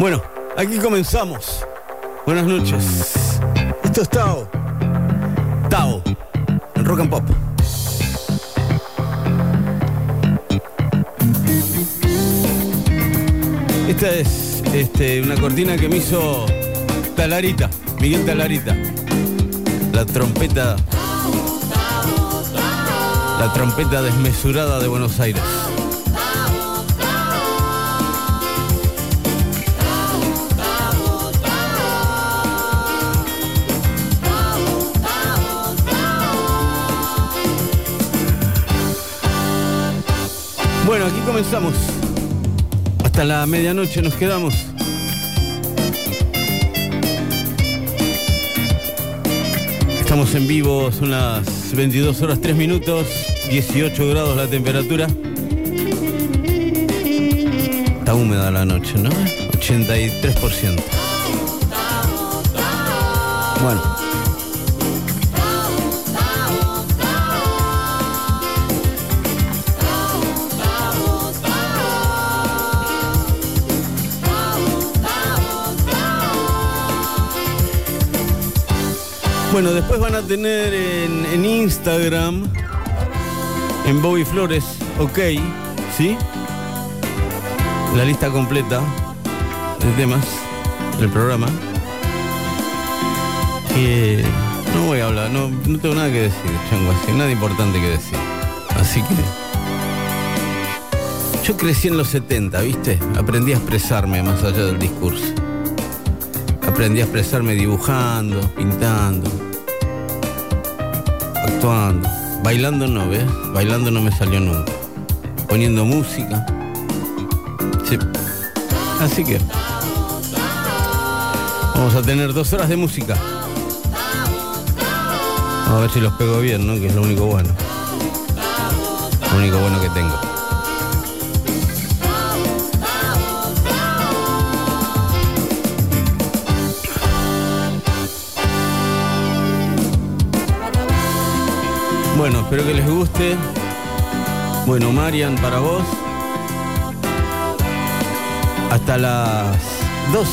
Bueno, aquí comenzamos. Buenas noches. Esto es Tao. Tao, en Rock and Pop. Esta es este, una cortina que me hizo Talarita, Miguel Talarita. La trompeta. La trompeta desmesurada de Buenos Aires. Bueno, aquí comenzamos. Hasta la medianoche nos quedamos. Estamos en vivo, son las 22 horas 3 minutos, 18 grados la temperatura. Está húmeda la noche, ¿no? 83%. Bueno. Bueno, después van a tener en, Instagram, en Bobby Flores, ok, ¿sí? La lista completa de temas del programa. Que no voy a hablar, no, no tengo nada que decir, chango, así, nada importante que decir. Así que. Yo crecí en los 70, ¿viste? Aprendí a expresarme más allá del discurso. Aprendí a expresarme dibujando, pintando, actuando. Bailando no, ¿ves? Bailando no me salió nunca. Poniendo música. Sí. Así que vamos a tener dos horas de música. Vamos a ver si los pego bien, ¿no? Que es lo único bueno. Lo único bueno que tengo. Bueno, espero que les guste. Bueno, Marian, para vos. Hasta las 12.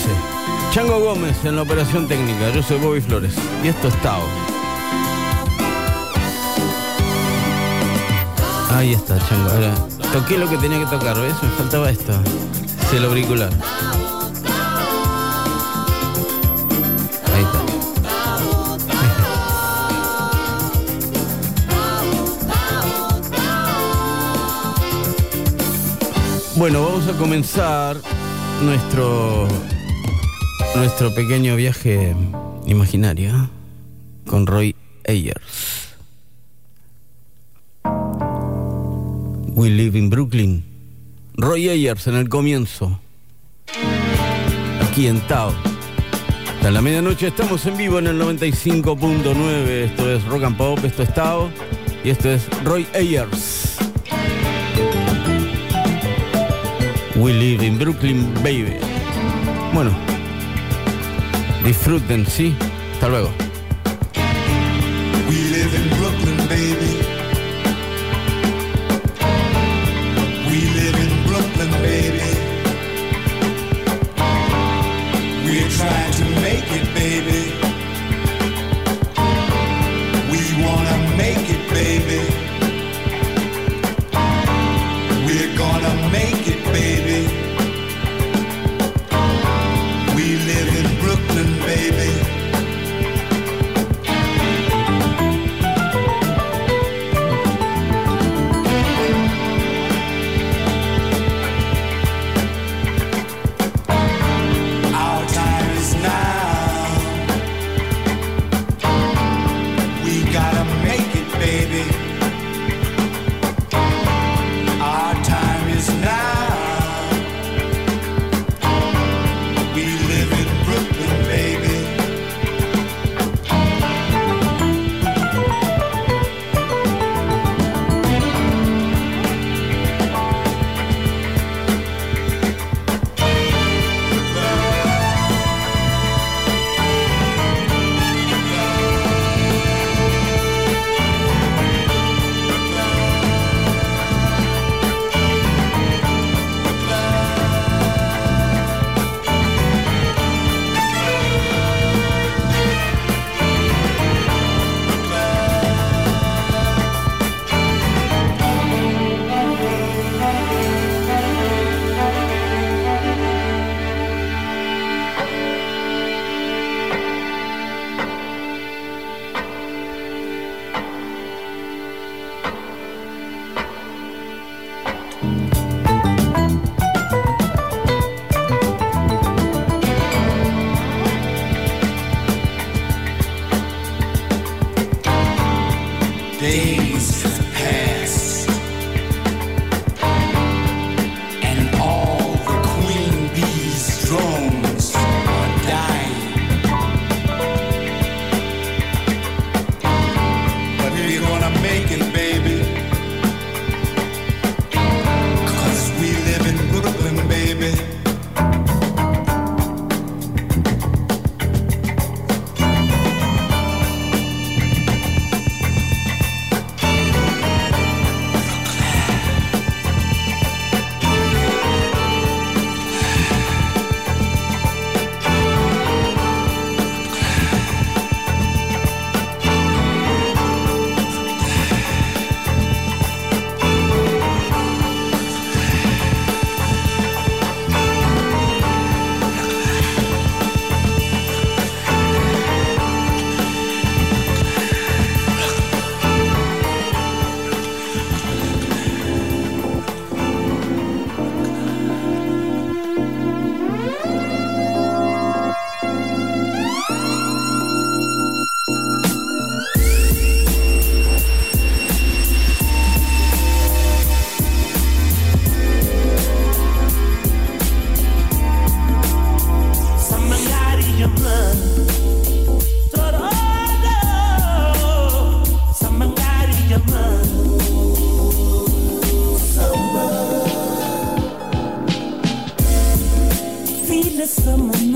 Chango Gómez en la operación técnica. Yo soy Bobby Flores. Y esto es Tao. Ahí está, Chango. Ahora, toqué lo que tenía que tocar, ¿ves? Me faltaba esto. Es el auricular. Bueno, vamos a comenzar nuestro, nuestro pequeño viaje imaginario con Roy Ayers. We live in Brooklyn. Roy Ayers en el comienzo. Aquí en Tao. Hasta la medianoche estamos en vivo en el 95.9. Esto es Rock and Pop, esto es Tao. Y esto es Roy Ayers. We live in Brooklyn, baby. Bueno, disfruten, sí. Hasta luego.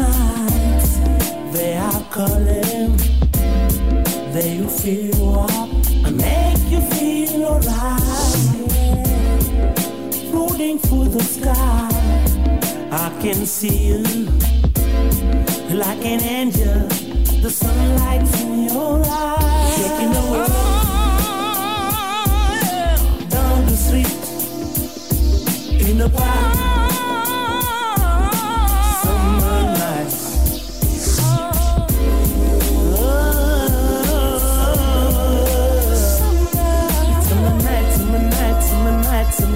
nights they are calling. They you feel up and make you feel alright. Floating through the sky, I can see you like an angel. The sunlight's in your eyes, shaking the world down the street in the park.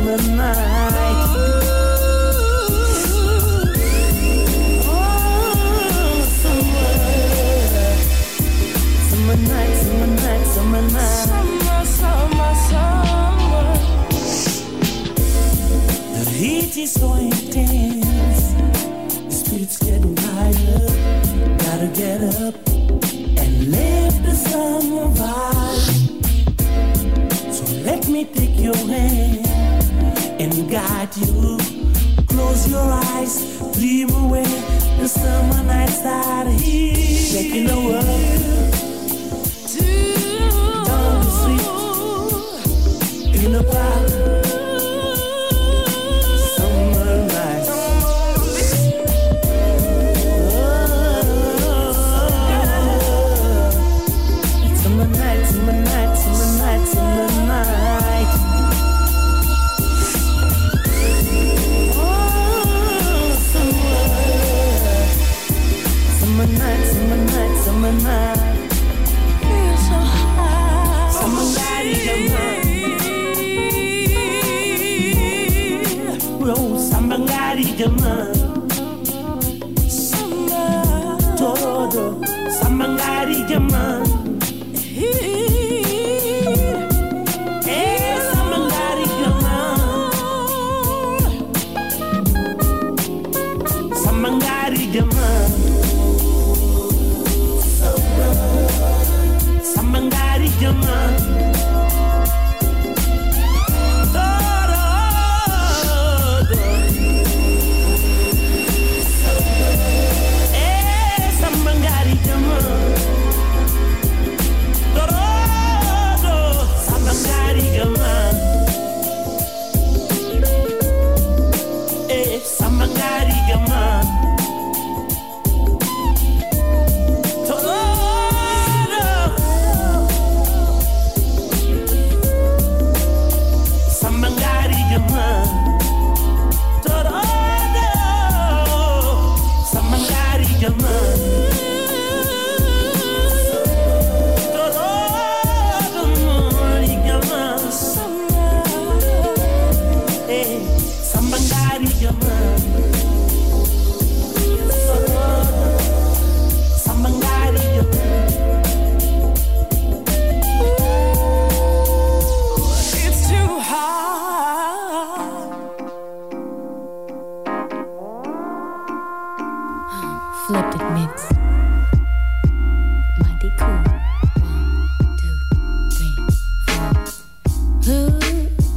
the summer. summer summer. Summer, summer, summer. The heat is so intense. you. Close your eyes, dream away the summer nights that are here. Shaking the world. to Down the street. In the park.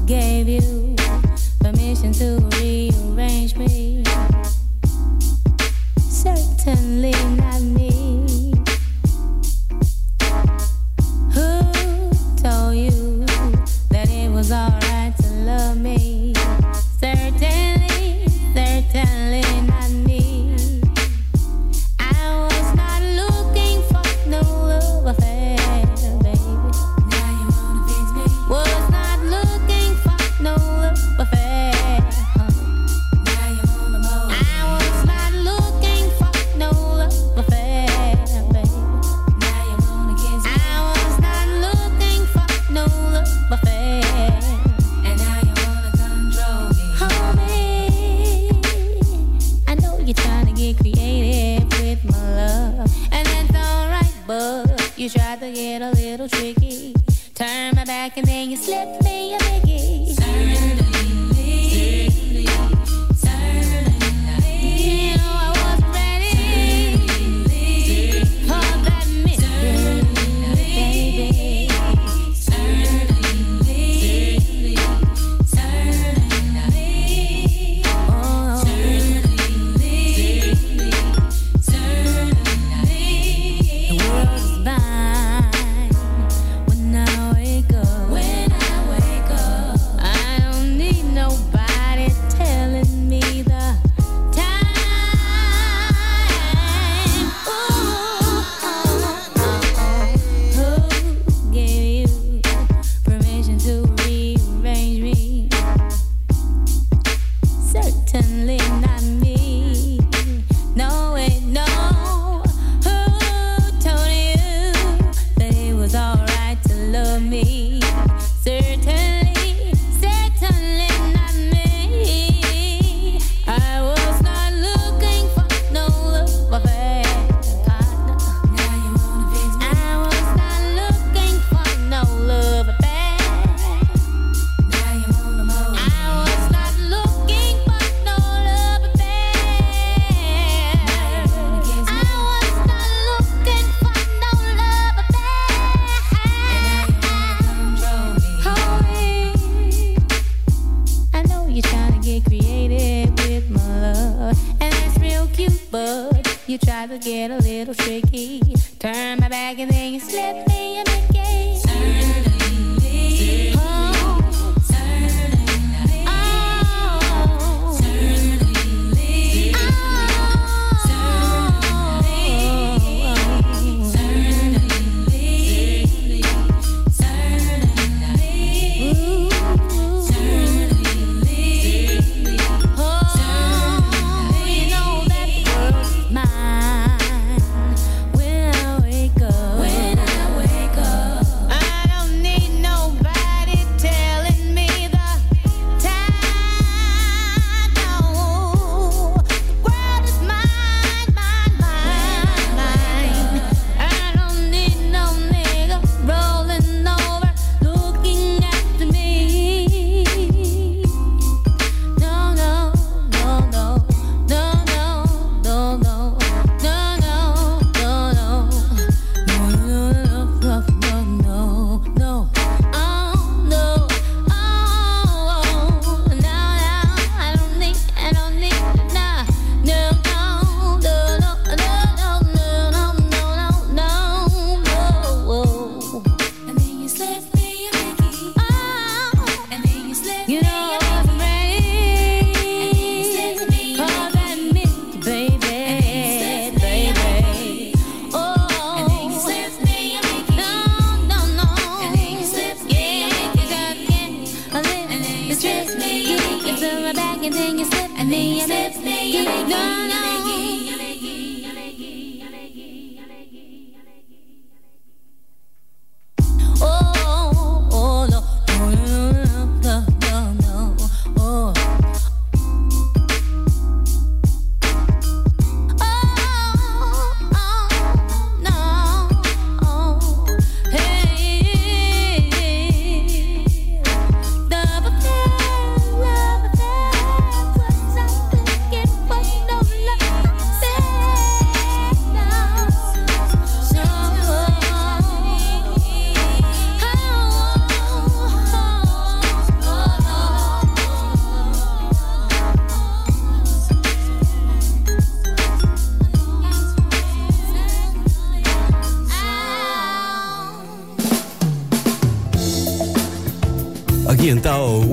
gave you permission to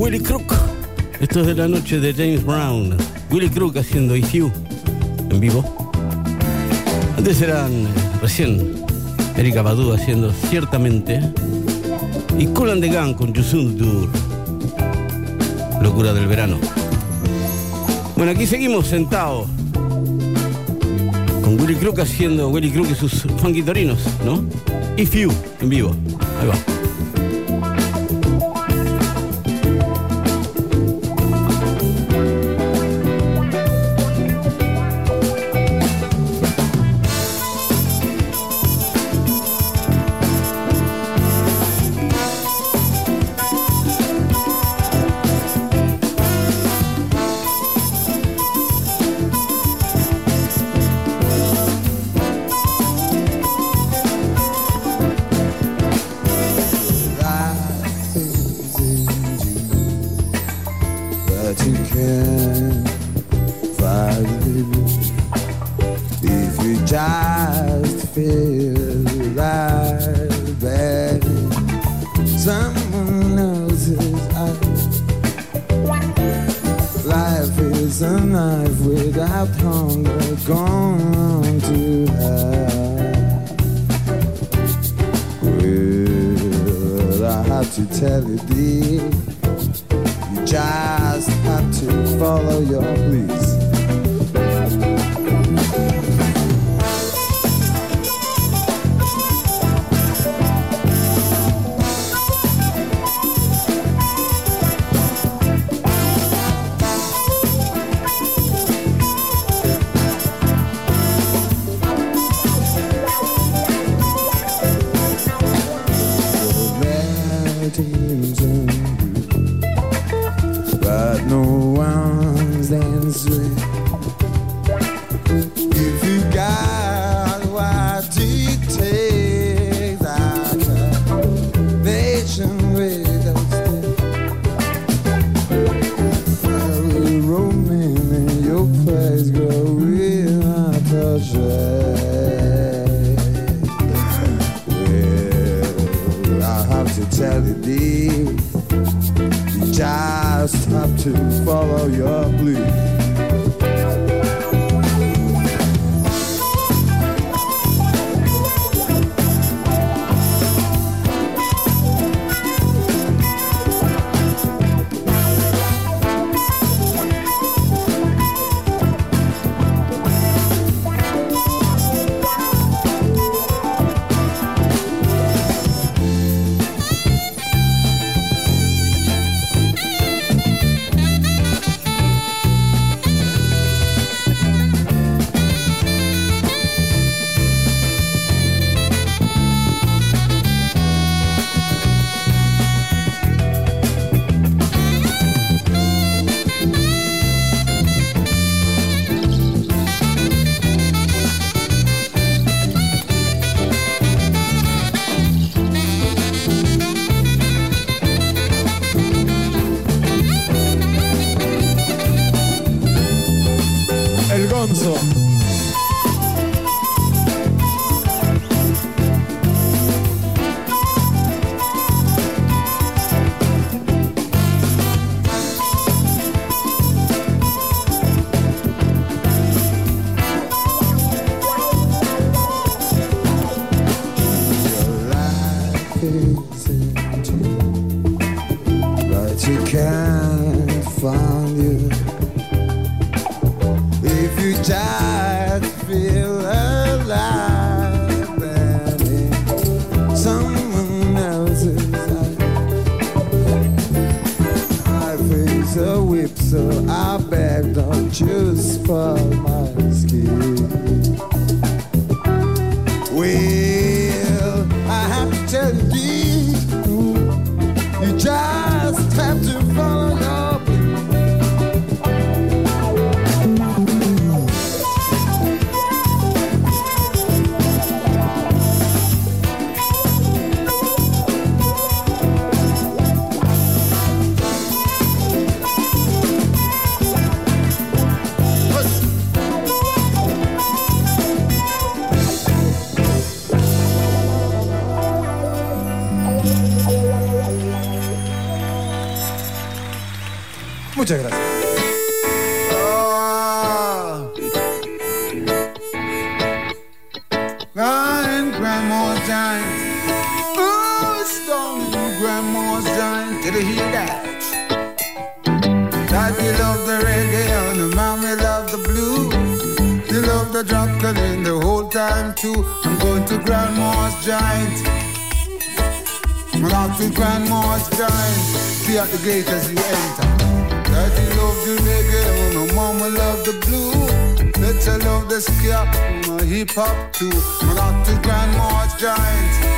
Willy Crook. Esto es de la noche de James Brown. Willy Crook haciendo If You en vivo. Antes eran eh, recién Erika Badu haciendo Ciertamente. Y Cool de Gang con Yusun Dur. Locura del verano. Bueno, aquí seguimos sentados con Willy Crook haciendo Willy Crook y sus funky torinos, ¿no? If You en vivo. Ahí va. And dance to follow your blues.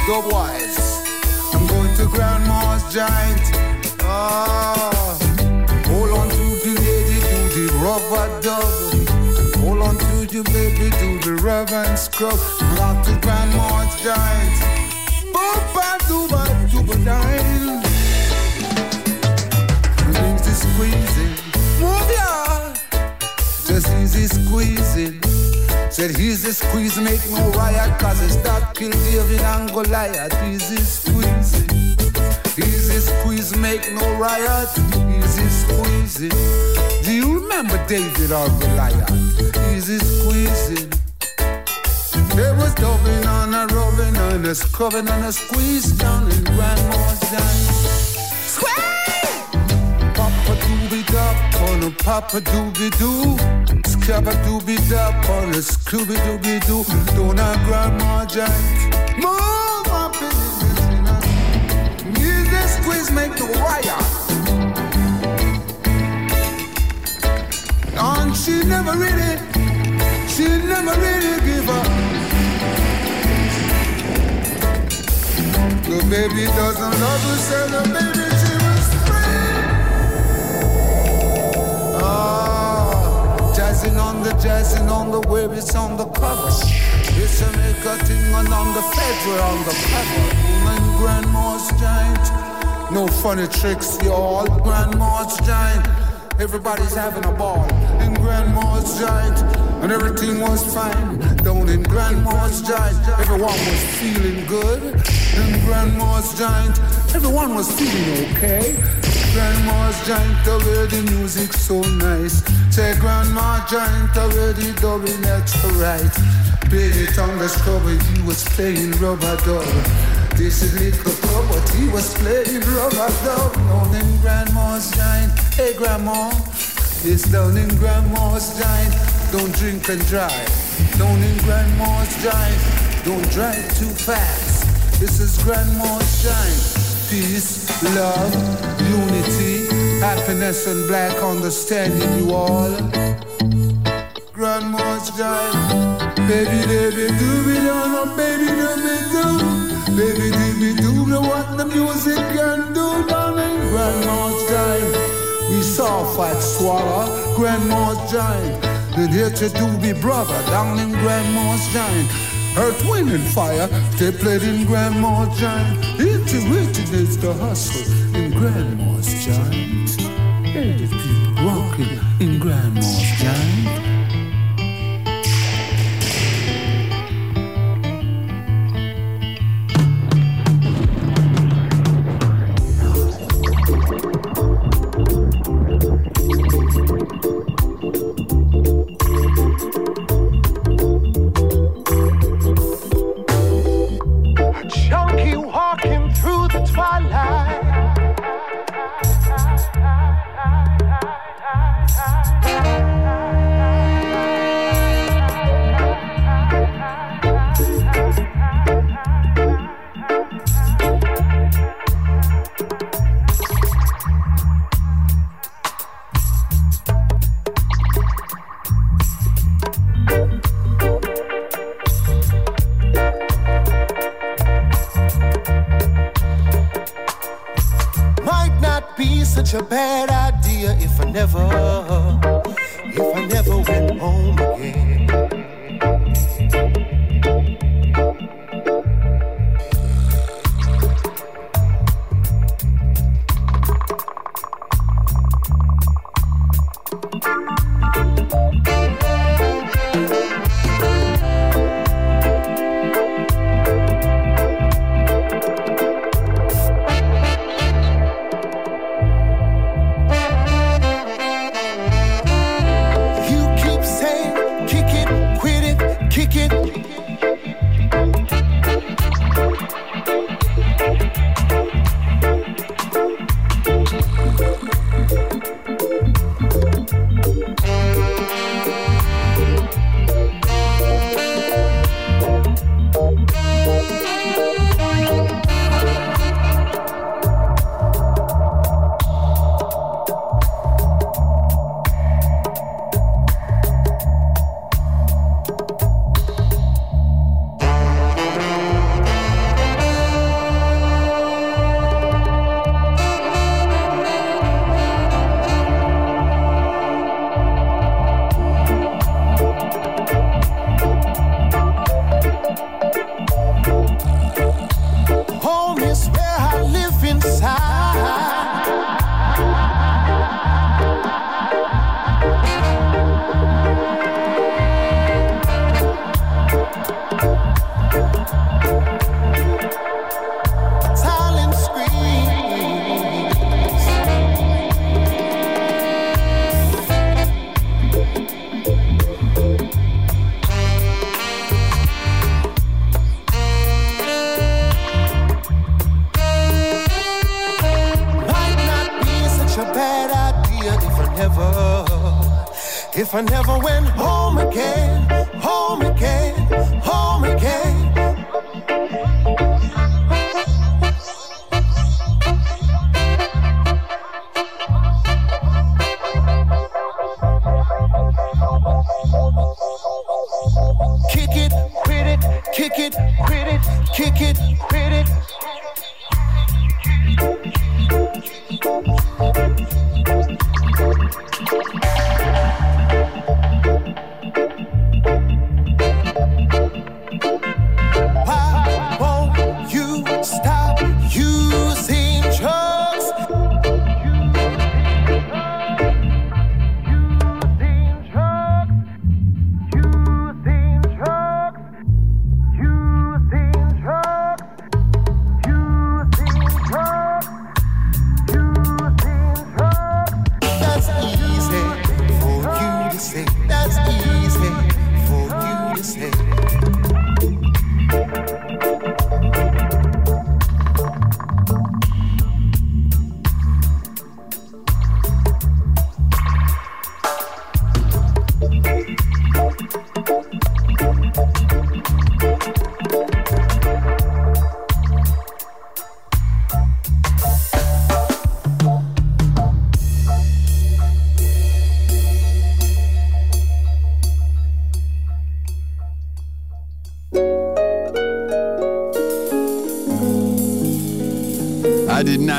Go boys. I'm going to grandma's giant. Ah, hold on to the lady, to the rubber dub. Hold on to the baby, to the reverend scrub. Out to grandma's giant. Boop, ba, doo, ba, doo, ba, dine squeezing. Move ya. Just easy squeezing. Said easy squeeze, make no riot, cause it's that kill David and Goliath. Easy squeezing. Easy squeeze, make no riot. Easy squeezing. Do you remember David or Goliath? Easy squeezing. There was dubbing on a rubbing and a scrubbing and a squeeze down in grandma's dance. A Papa Doobie Doo. Scabba Doobie Doo on a Scooby Dooby Doo. Don't I grandma giant? Move up in this Music squeeze make the wire. And she never really, she never really give up. The baby doesn't love her, say the baby jazzing on the jazzing on the where it's on the cover. It's a make a thing and on the feds we're on the cover. And grandma's giant. No funny tricks, y'all. Grandma's giant. Everybody's having a ball in grandma's giant. and everything was fine. Down in Grandma's Giant, everyone was feeling good. In Grandma's Giant, everyone was feeling okay. Grandma's Giant, the way the music so nice. Say Grandma Giant, the way the dubbing that's right. Baby tongue the scrubber, he was playing rubber dub. This is little club, but he was playing rubber dub. Down in Grandma's Giant, hey Grandma. It's down in Grandma's Giant. Don't drink and drive. Down in Grandma's Giant. Don't drive too fast. This is Grandma's Giant. Peace, love, unity, happiness, and black understanding, you all. Grandma's Giant. Baby, baby, do me down, oh baby, do me do. Baby, do me do what the music can do in Grandma's Giant. We saw Fat Swallow, Grandma's Giant. Then here to do me brother down in Grandma's Giant. Earth, wind, and fire, they played in Grandma's Giant. Intuition is the hustle in Grandma's Giant. Hey, the people rocking in Grandma's Giant. la la. your bad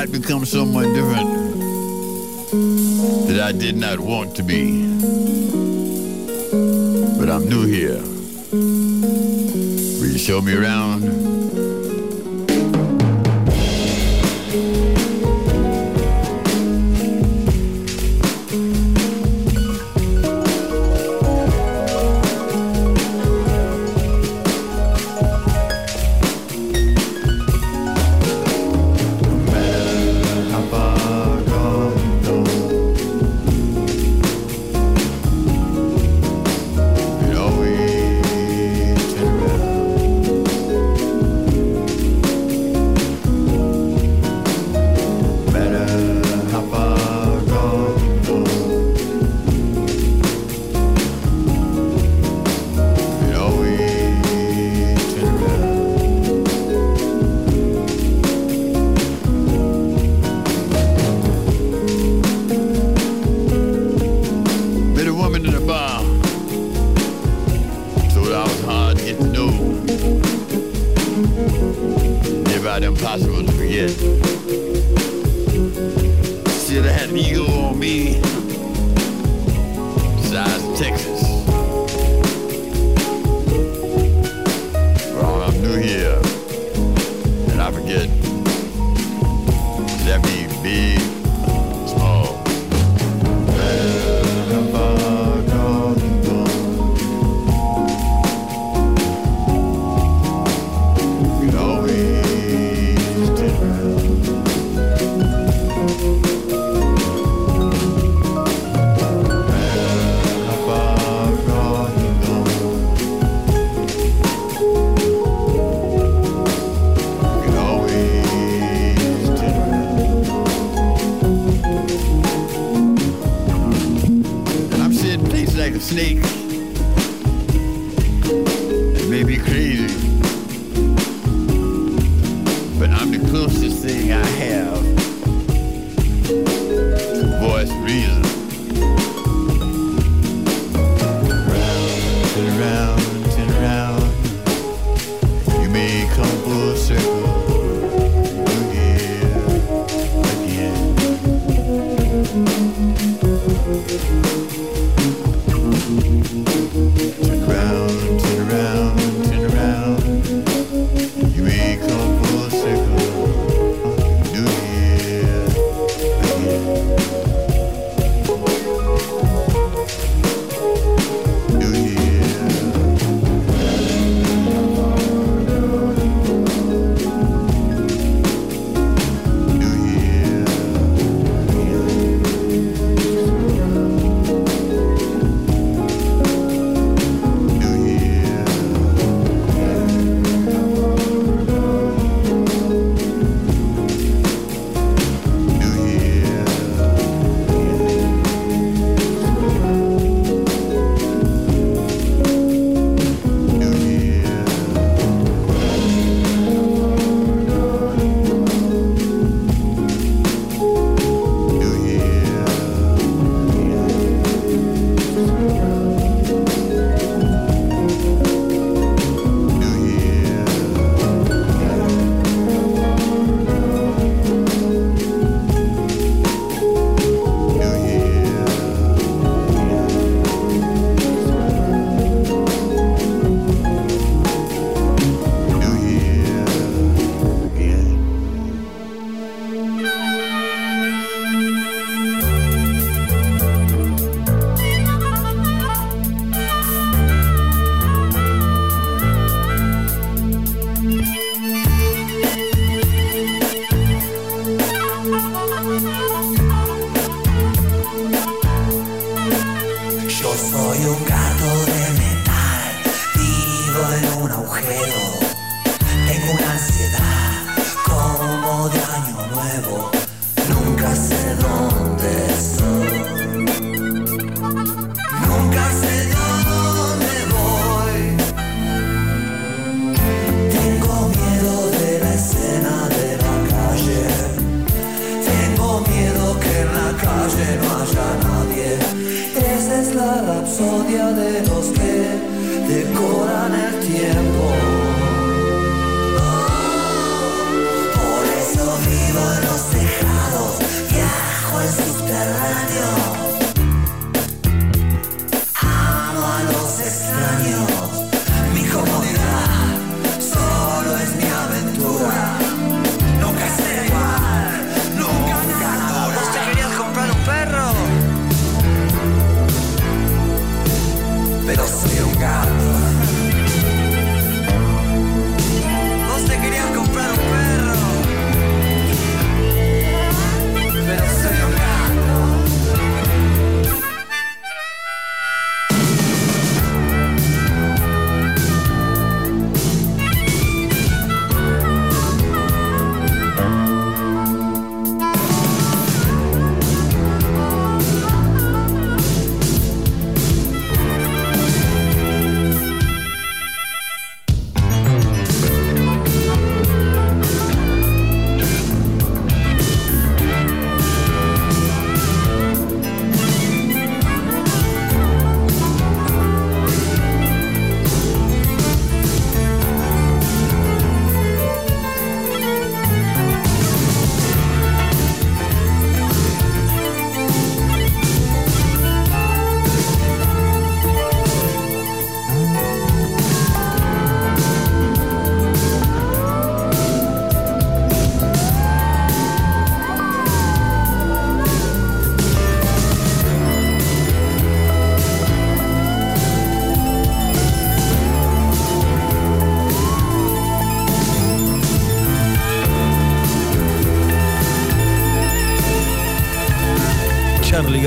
Not become someone different that I did not want to be. But I'm new here. Will you show me around?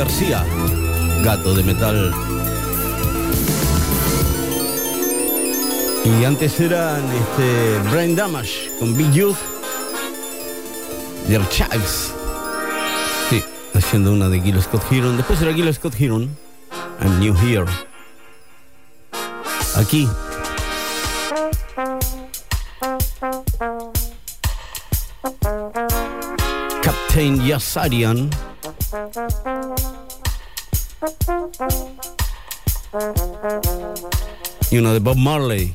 García, gato de metal. Y antes eran este, Brain Damage con Big Youth, The Archives. Sí, haciendo una de Gil Scott Heron. Después era Gil Scott Heron, I'm New Here. Aquí. Captain Yassarian. You know de Bob Marley.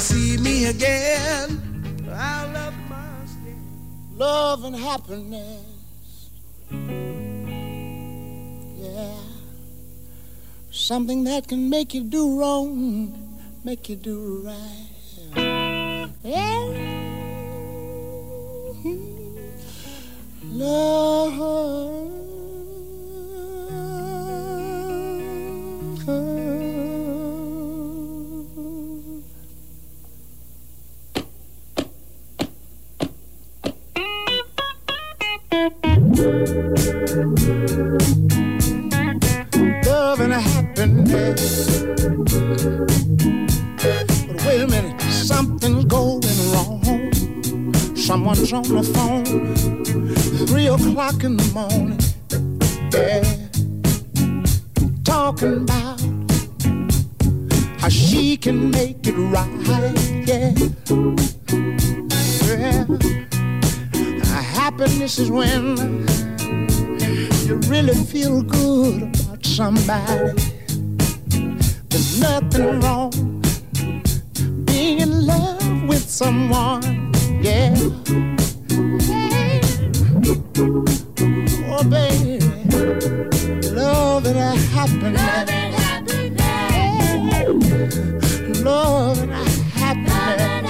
see me again, I'll love my skin. Love and happiness. Yeah. Something that can make you do wrong, make you do right. Yeah. Love. Love and happiness. But wait a minute, something's going wrong. Someone's on the phone. Three o'clock in the morning. Yeah. Talking about how she can make it right. Yeah. Yeah happiness is when you really feel good about somebody. There's nothing wrong being in love with someone, yeah. Oh, baby, love and happiness. Love and happiness. Love and happiness.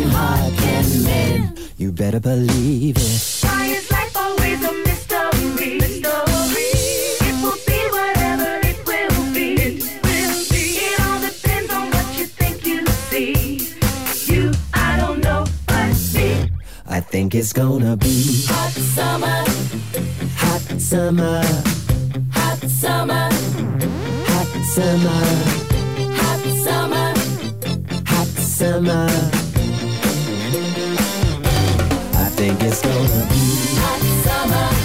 can. You better believe it. Why is life always a mystery? mystery. It will be whatever it will be. It will be. It all depends on what you think you see. You, I don't know, but. I think it's gonna be hot summer, hot summer, hot summer, hot summer, hot summer, hot summer. Hot summer. think it's gonna be hot summer.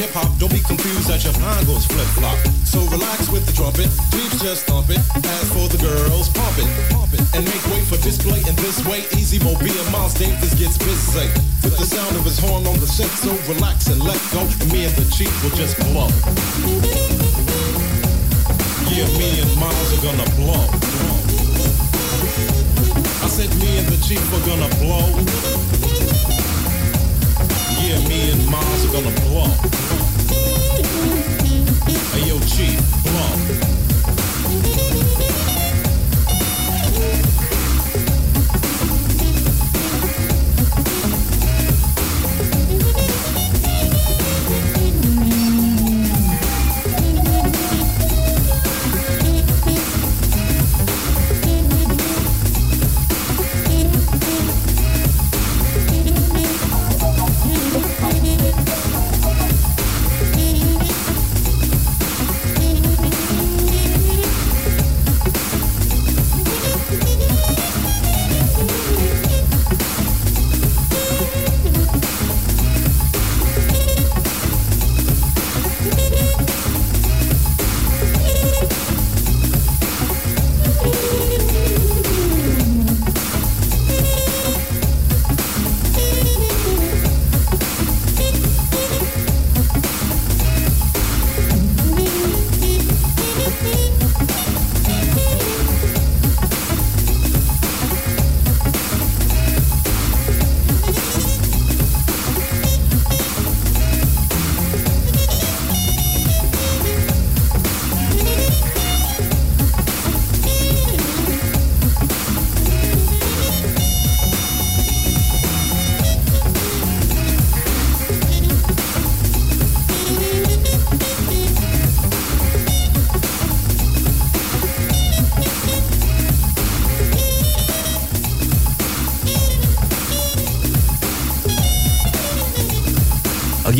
Hip hop. Don't be confused as your mind goes flip flop. So relax with the trumpet, Jeeps just thump it. As for the girls, pump it, it, and make way for display in this way. Easy Mo Bee Miles Davis gets busy with the sound of his horn on the synth. So relax and let go. And me and the chief will just blow. Yeah, me and Miles are gonna blow. I said me and the chief are gonna blow. Yeah, me and Mars are gonna blow. Hey yo, chief, blow.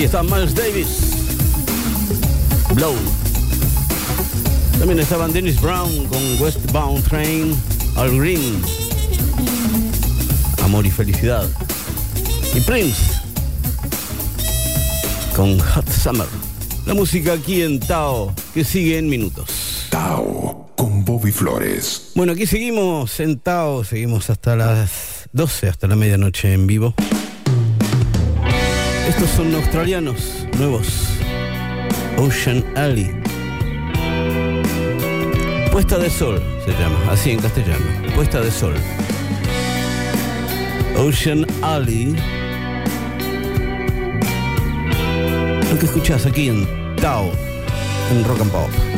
Aquí está Miles Davis. Blow. También estaban Dennis Brown con Westbound Train, Al Green. Amor y felicidad. Y Prince con Hot Summer. La música aquí en Tao que sigue en minutos. Tao con Bobby Flores. Bueno, aquí seguimos sentados, seguimos hasta las 12, hasta la medianoche en vivo. Estos son australianos nuevos. Ocean Alley. Puesta de sol se llama, así en castellano. Puesta de sol. Ocean Alley. Lo que escuchás aquí en Tao, en Rock and Pop.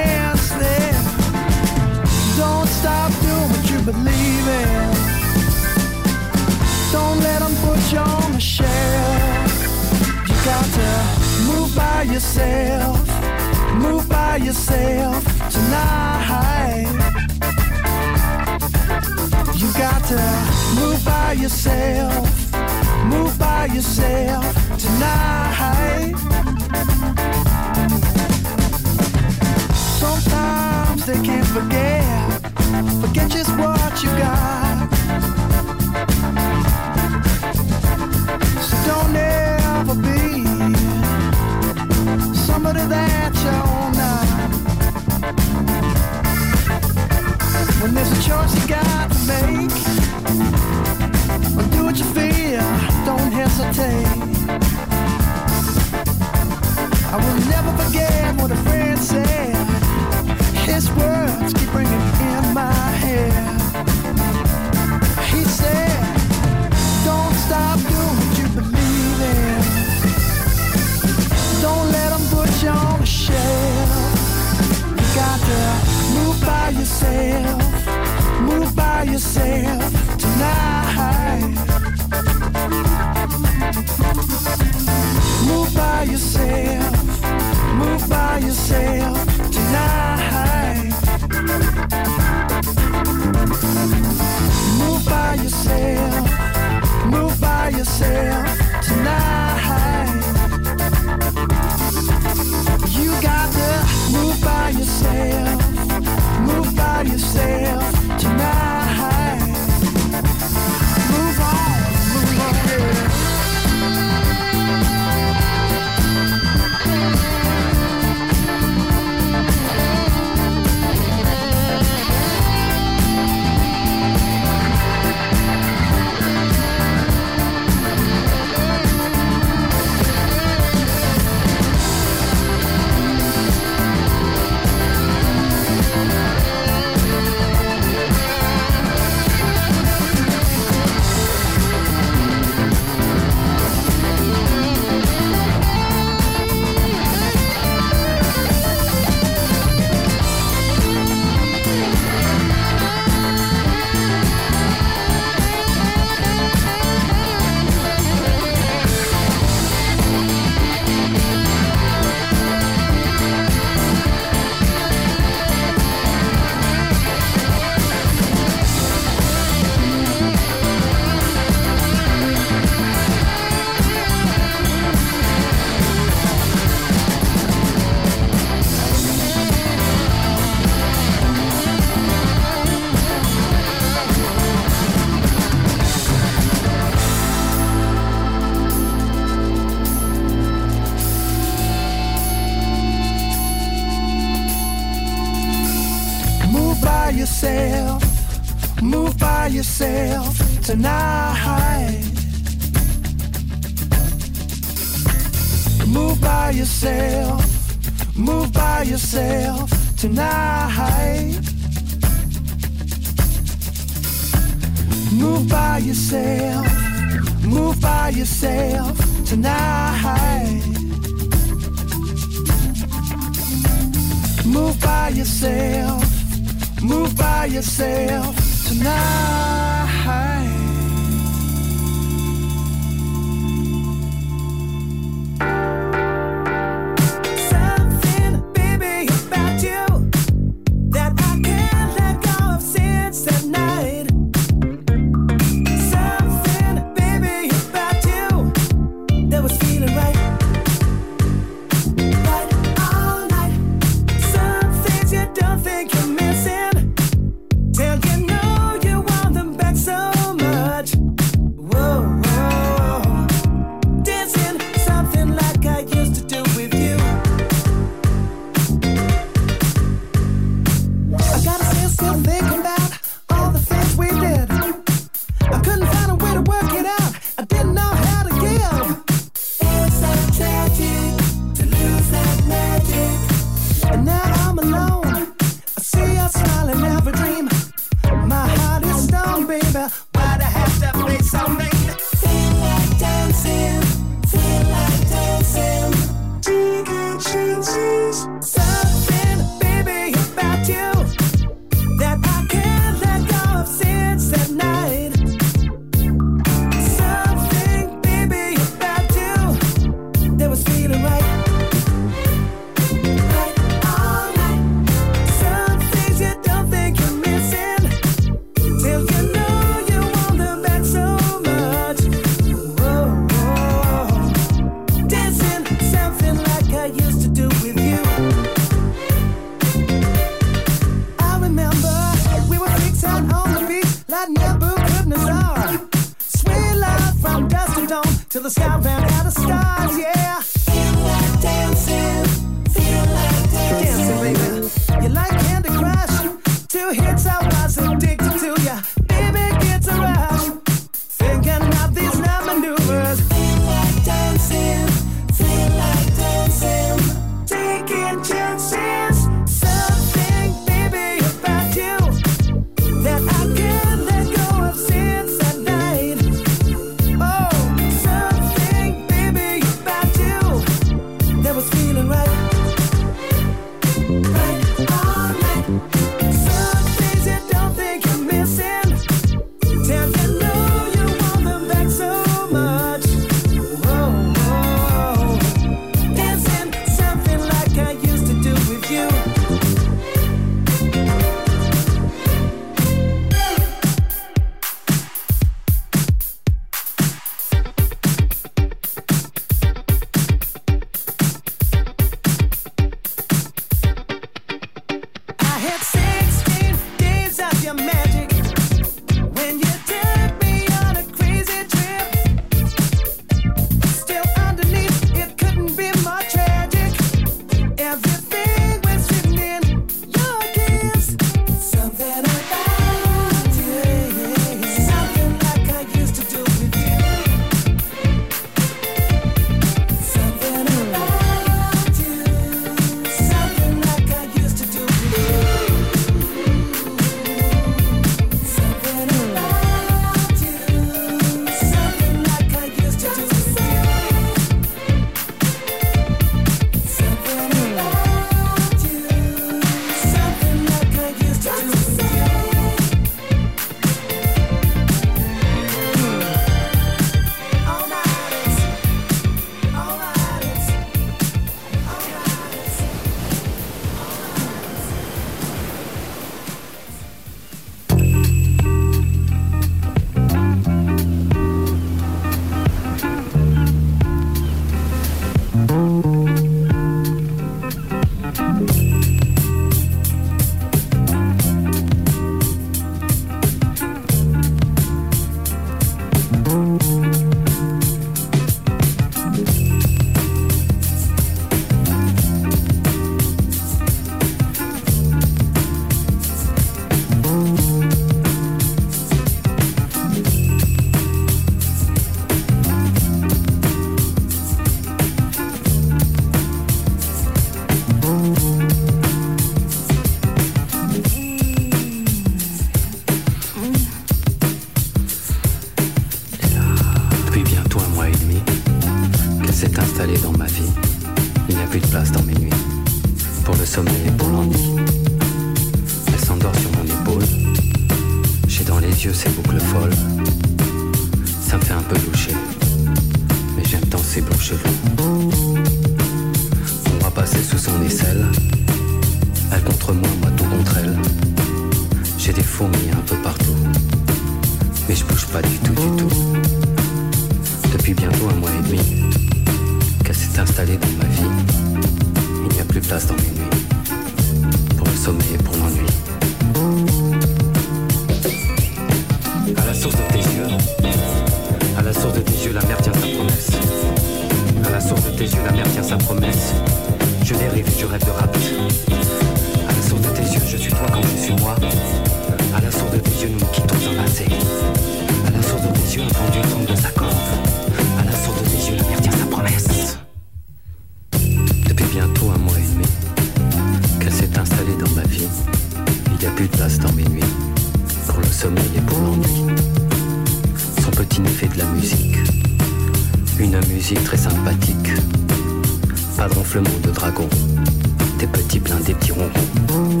J'étais petit, plein des petits ronrons.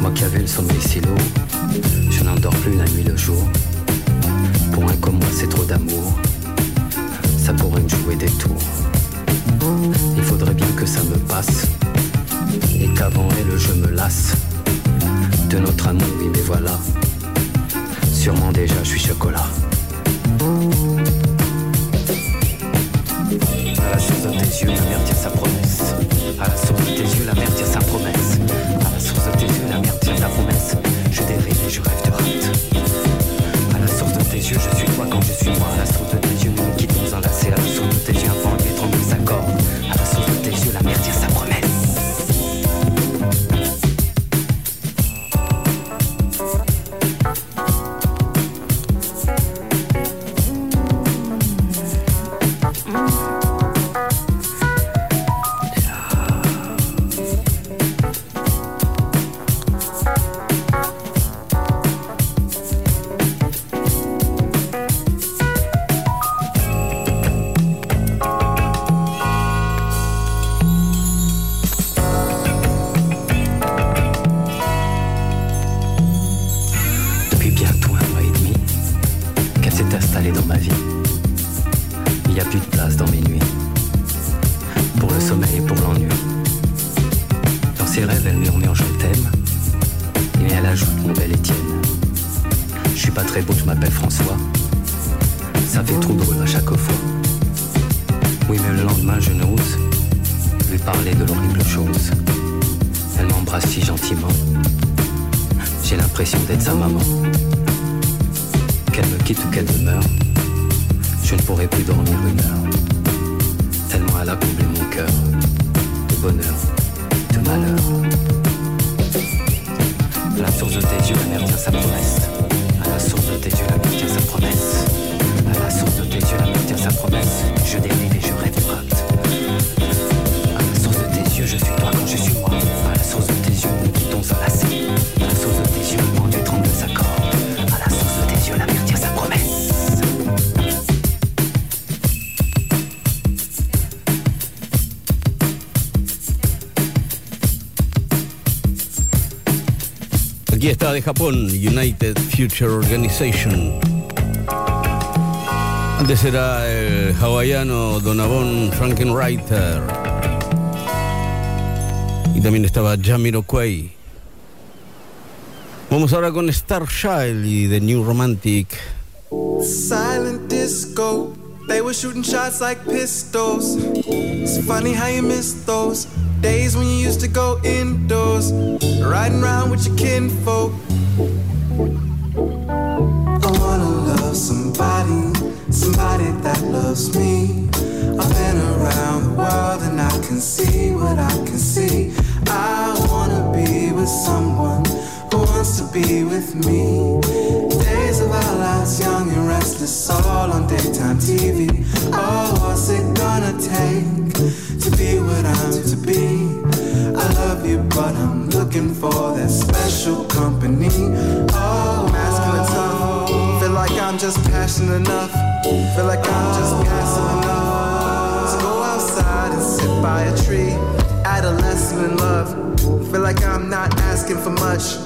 Moi qui avais le sommeil si lourd, je n'endors plus la nuit le jour. Pour un comme moi, c'est trop d'amour. Ça pourrait me jouer des tours. Il faudrait bien que ça me passe. Et qu'avant elle, je me lasse. De notre amour, oui, mais voilà. Sûrement déjà, je suis chocolat. Yeux, la mer tient sa promesse. À la source de tes yeux, la mer tient sa promesse. Aquí está de Japón, United Future Organization. Antes era el hawaiano Donavon Frankenreiter. Y también estaba Jamiroquai. Vamos ahora con Starchild y The New Romantic. Silent disco. They were shooting shots like pistols. It's funny how you miss those days when you used to go indoors, riding around with your kinfolk. Enough. Feel like I'm just passive enough to go outside and sit by a tree. Adolescent in love. Feel like I'm not asking for much.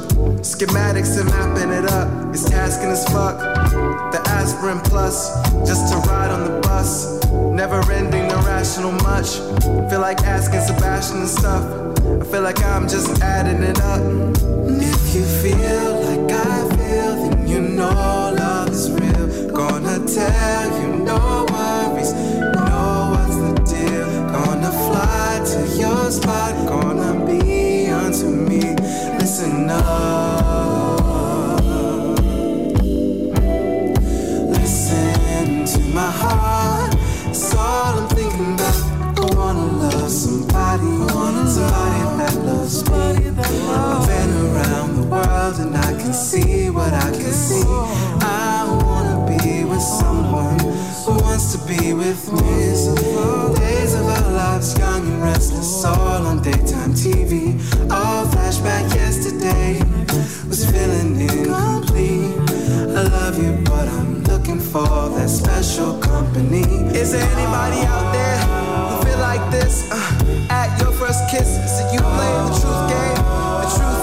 Schematics and mapping it up. It's tasking as fuck. The aspirin plus, just to ride on the bus. Never ending, irrational much. Feel like asking Sebastian and stuff. I feel like I'm just adding it up. If you feel like I feel, then you know tell you no worries. Know what's the deal? Gonna fly to your spot. Gonna be unto me. Listen up. Listen to my heart. It's all I'm thinking about. I wanna love somebody. somebody that loves me. I've been around the world and I can see what I can see. I wanna be with someone who wants to be with me. Days of our lives, young and restless, all on daytime TV. All flashback yesterday was feeling incomplete. I love you, but I'm looking for that special company. Is there anybody out there who feel like this? Uh, at your first kisses. And you play the truth game, the truth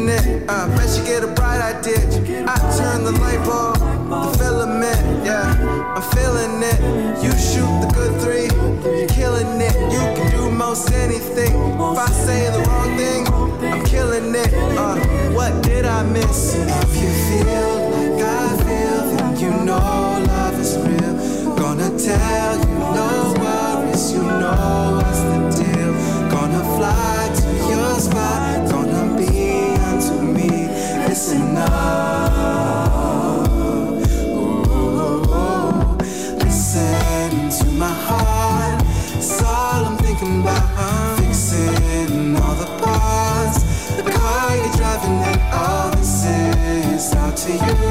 I'm it. Uh, bet you get a bright idea. I turn the light bulb, the filament. Yeah, I'm feeling it. You shoot the good three, you're killing it. You can do most anything. If I say the wrong thing, I'm killing it. Uh, what did I miss? If you feel like I feel, then you know love is real. Gonna tell you no worries, you know what's the deal. Gonna fly to your spot, me. It's enough. Ooh, listen to my heart. It's all I'm thinking about. Fixing all the parts. The car you're driving and all oh, this is out to you.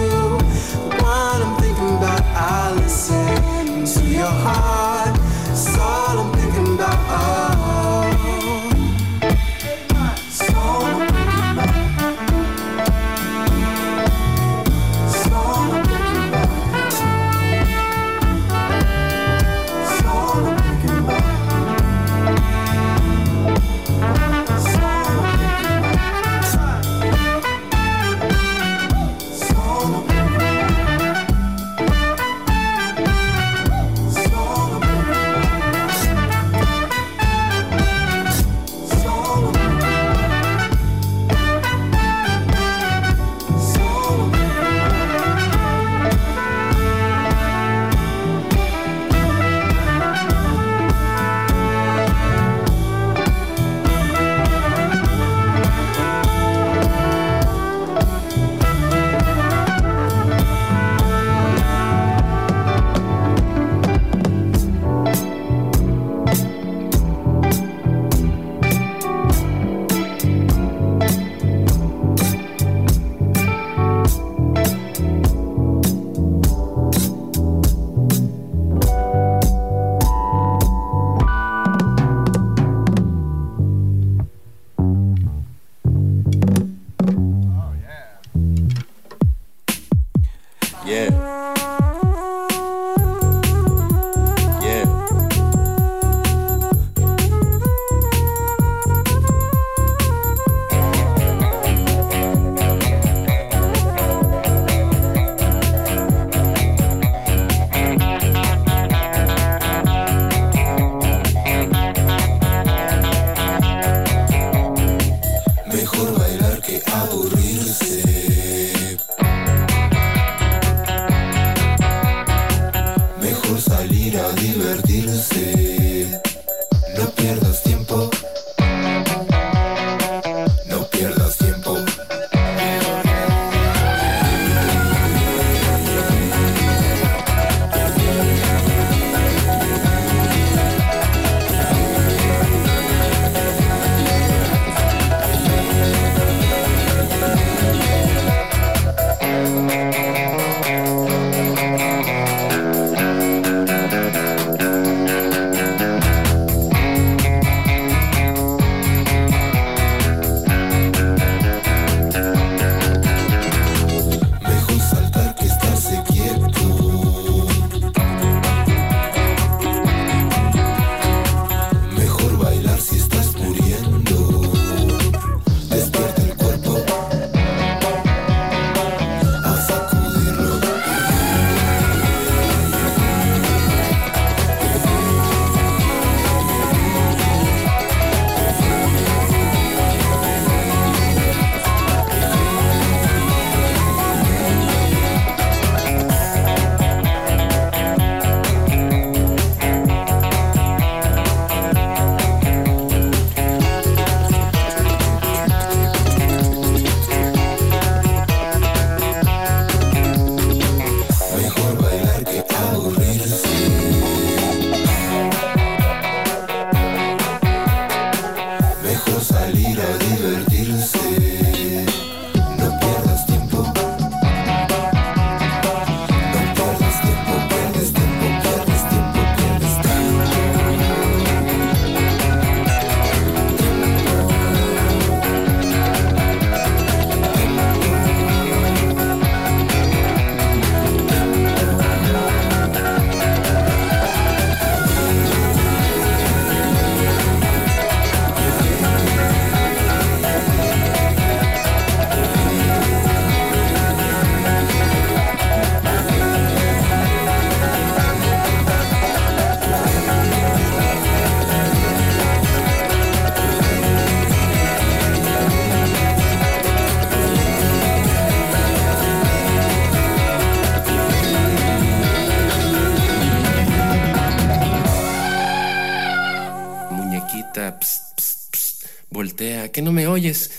oyes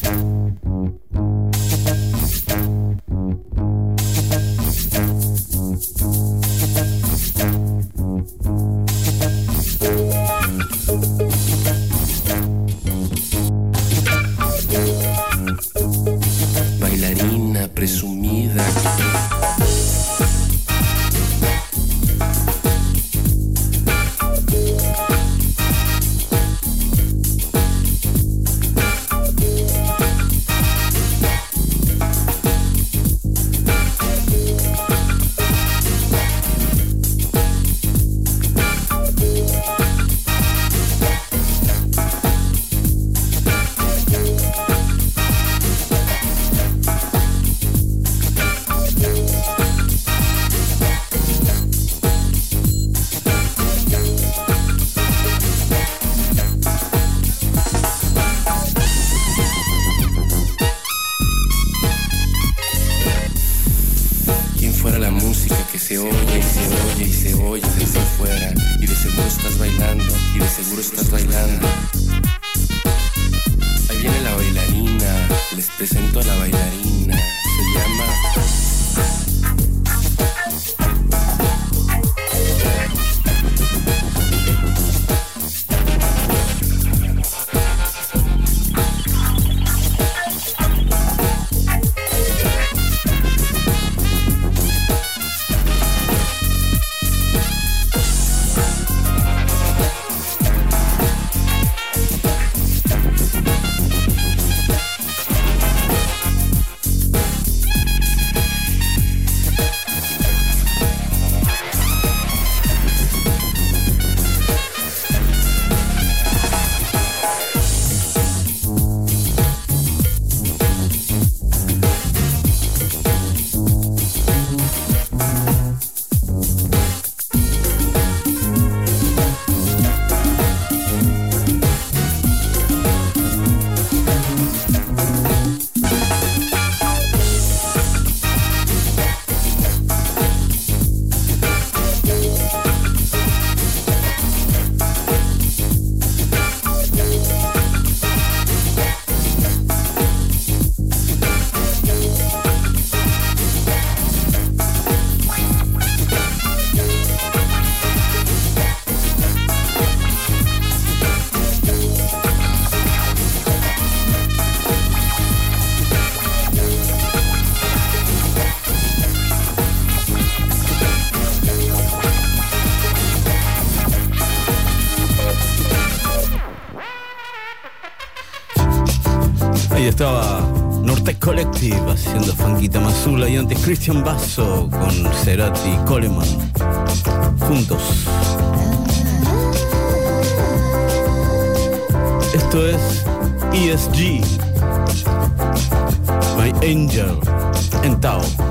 Soul y antes Christian Basso con Cerati Coleman. Juntos. Esto es ESG. My Angel en Tao.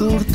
little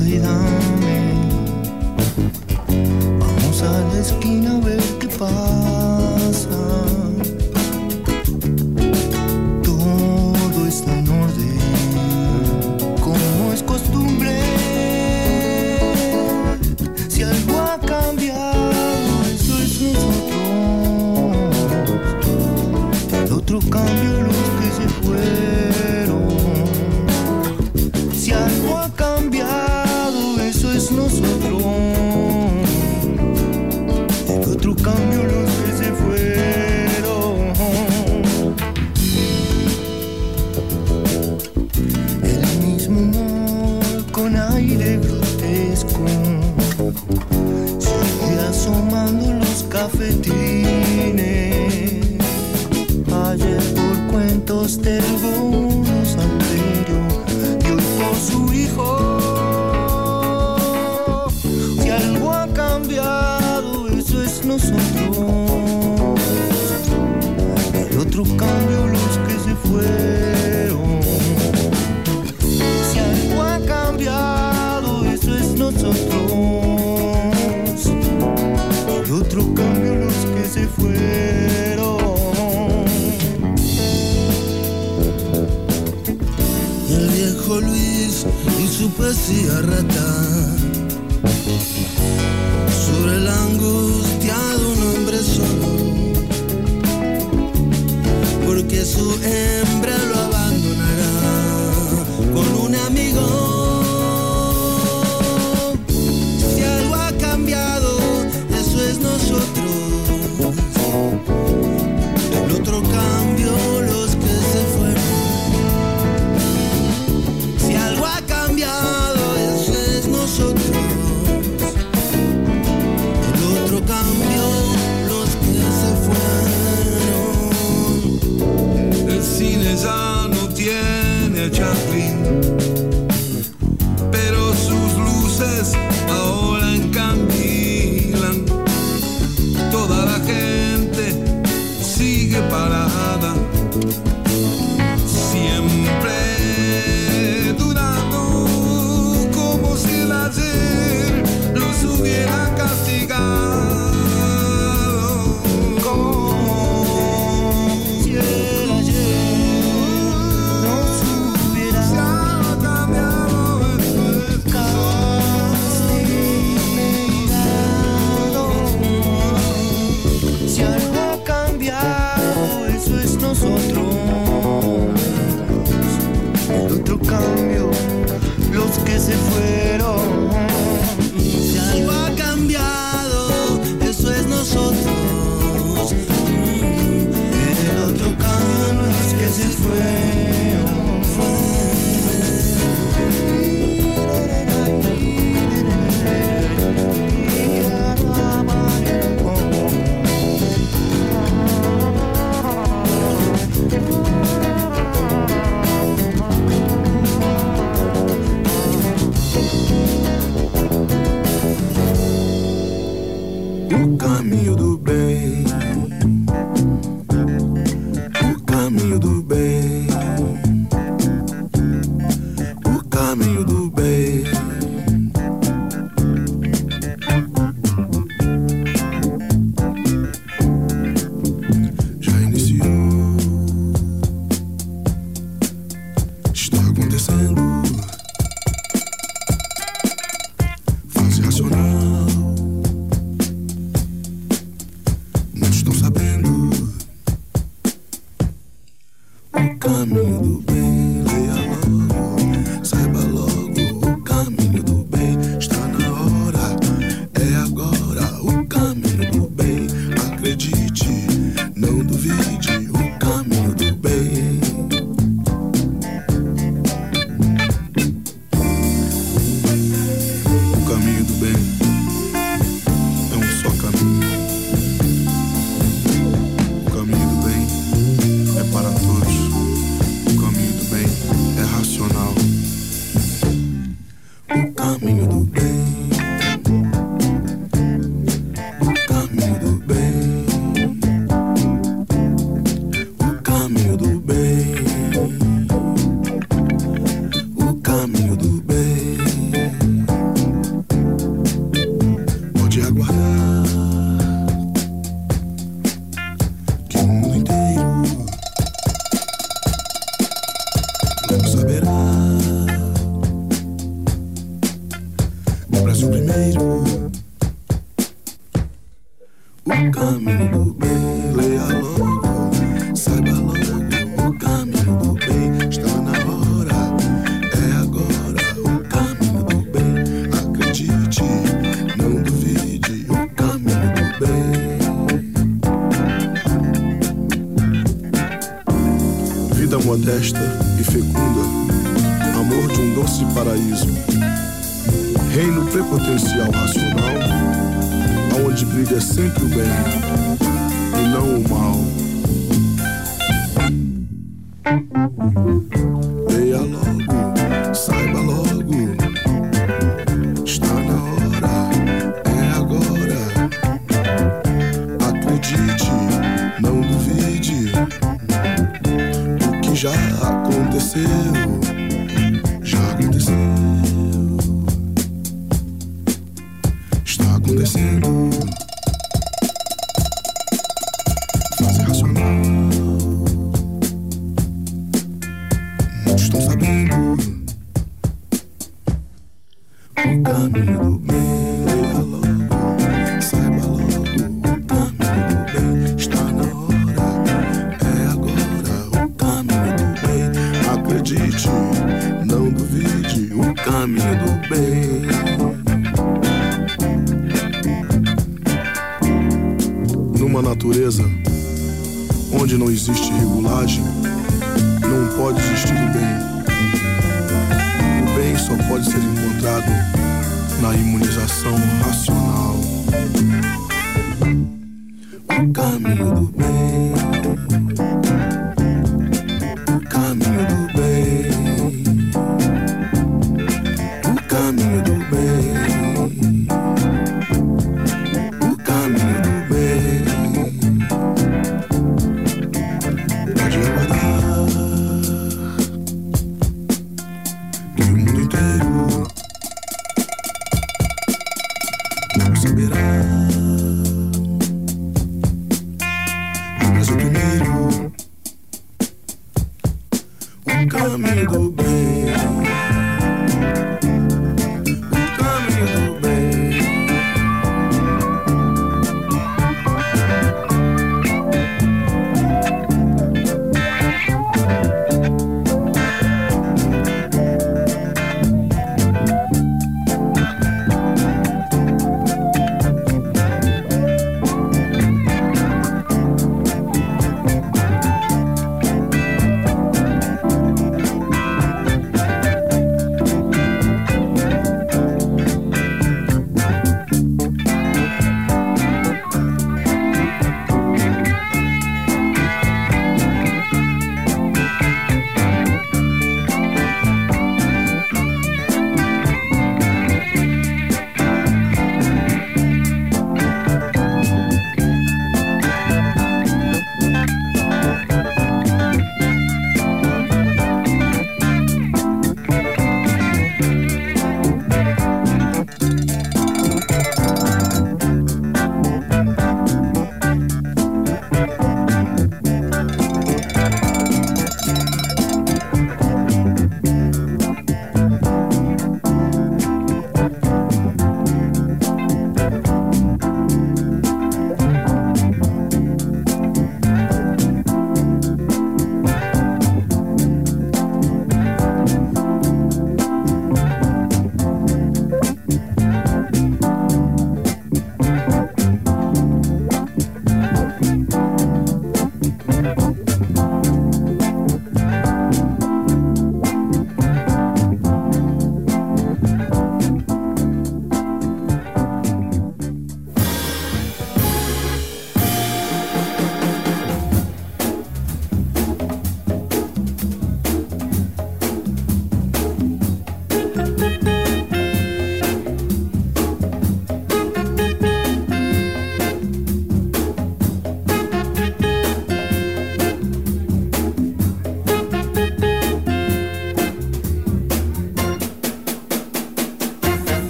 acredite.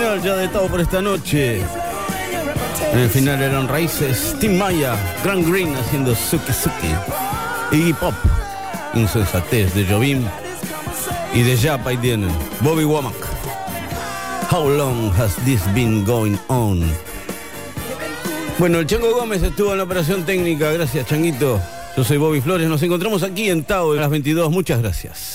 Ya de todo por esta noche. En el final eran raíces, Tim Maya, Grand Green haciendo Suki Suki, Iggy Pop, Insensatez de Jobim y de Yapa y tienen Bobby Womack. How long has this been going on? Bueno, el Chango Gómez estuvo en la operación técnica, gracias Changuito. Yo soy Bobby Flores, nos encontramos aquí en Tao a las 22, muchas gracias.